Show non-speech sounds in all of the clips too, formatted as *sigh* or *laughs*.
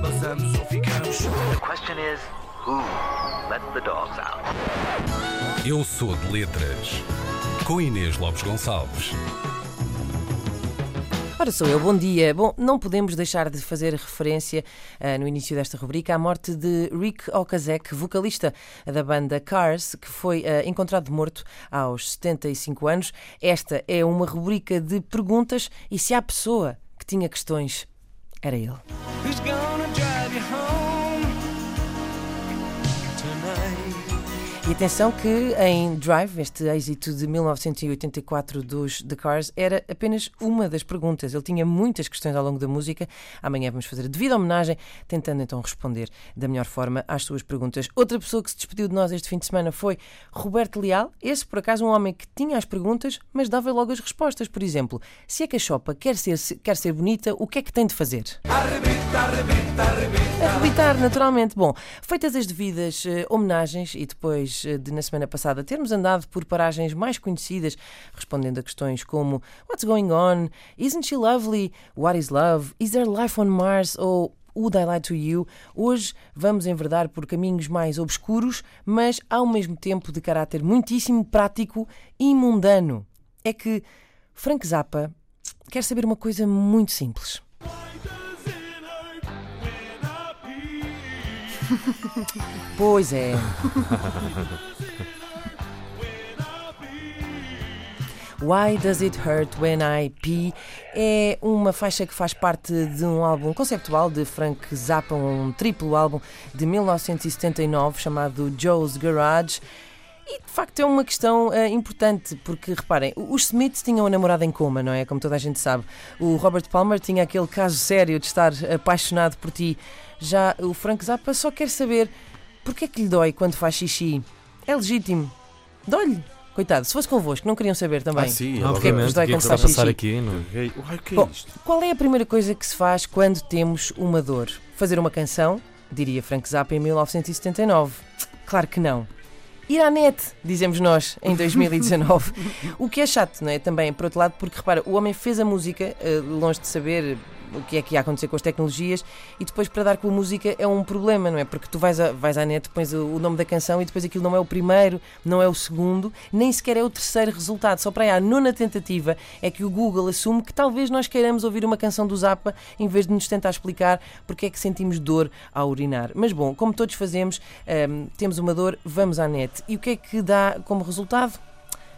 Passamos ou ficamos. The question is, who let the dogs out? Eu sou de letras. Com Inês Lopes Gonçalves. Ora, sou eu, bom dia. Bom, não podemos deixar de fazer referência uh, no início desta rubrica à morte de Rick Okazek, vocalista da banda Cars, que foi uh, encontrado morto aos 75 anos. Esta é uma rubrica de perguntas e se há pessoa que tinha questões, era ele. Who's E atenção que em Drive, este êxito de 1984 dos The Cars, era apenas uma das perguntas. Ele tinha muitas questões ao longo da música. Amanhã vamos fazer a devida homenagem, tentando então responder da melhor forma às suas perguntas. Outra pessoa que se despediu de nós este fim de semana foi Roberto Leal. Esse, por acaso, um homem que tinha as perguntas, mas dava logo as respostas. Por exemplo, se a cachopa quer ser, quer ser bonita, o que é que tem de fazer? Arrebitar, naturalmente. Bom, feitas as devidas eh, homenagens e depois eh, de, na semana passada, termos andado por paragens mais conhecidas, respondendo a questões como What's going on? Isn't she lovely? What is love? Is there life on Mars? Ou Would I Lie to You? Hoje vamos enverdar por caminhos mais obscuros, mas ao mesmo tempo de caráter muitíssimo prático e mundano. É que Frank Zappa quer saber uma coisa muito simples. *laughs* Pois é. Why Does It Hurt When I Pee é uma faixa que faz parte de um álbum conceptual de Frank Zappa, um triplo álbum de 1979 chamado Joe's Garage. E de facto é uma questão uh, importante, porque reparem, os Smiths tinham uma namorada em coma, não é? Como toda a gente sabe. O Robert Palmer tinha aquele caso sério de estar apaixonado por ti. Já o Frank Zappa só quer saber porque é que lhe dói quando faz xixi. É legítimo. Dói-lhe. Coitado, se fosse convosco, não queriam saber também. Ah, sim, porque é que vos dói é quando se passar aqui? Não? Uai, o que é Bom, isto? qual é a primeira coisa que se faz quando temos uma dor? Fazer uma canção? Diria Frank Zappa em 1979. Claro que não. Ir à net, dizemos nós, em *laughs* 2019. o que é chato, não é? Também, por outro lado, porque repara, o homem fez a música, eh, longe de saber o que é que ia acontecer com as tecnologias, e depois para dar com a música é um problema, não é? Porque tu vais, a, vais à net, pões o nome da canção e depois aquilo não é o primeiro, não é o segundo, nem sequer é o terceiro resultado. Só para aí, à nona tentativa é que o Google assume que talvez nós queiramos ouvir uma canção do Zappa em vez de nos tentar explicar porque é que sentimos dor ao urinar. Mas bom, como todos fazemos, hum, temos uma dor, vamos à net. E o que é que dá como resultado?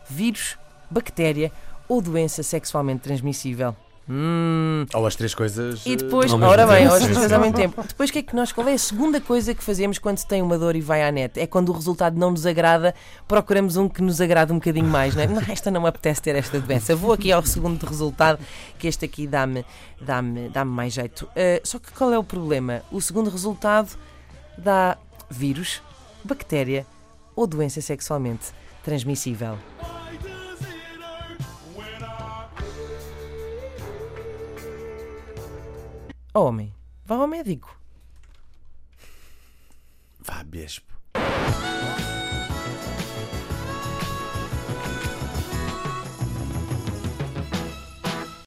Vírus, bactéria ou doença sexualmente transmissível. Hum, Ou as três coisas. e eh, depois, ao mesmo ora bem, tempo. hoje Sim, coisas ao mesmo tempo. Depois, que é que nós, qual é a segunda coisa que fazemos quando se tem uma dor e vai à net? É quando o resultado não nos agrada, procuramos um que nos agrada um bocadinho mais, não é? Não, esta não me apetece ter esta doença. Vou aqui ao segundo resultado, que este aqui dá-me dá dá mais jeito. Ah, só que qual é o problema? O segundo resultado dá vírus, bactéria ou doença sexualmente transmissível. Oh, homem, vá ao médico. Vá, Bispo.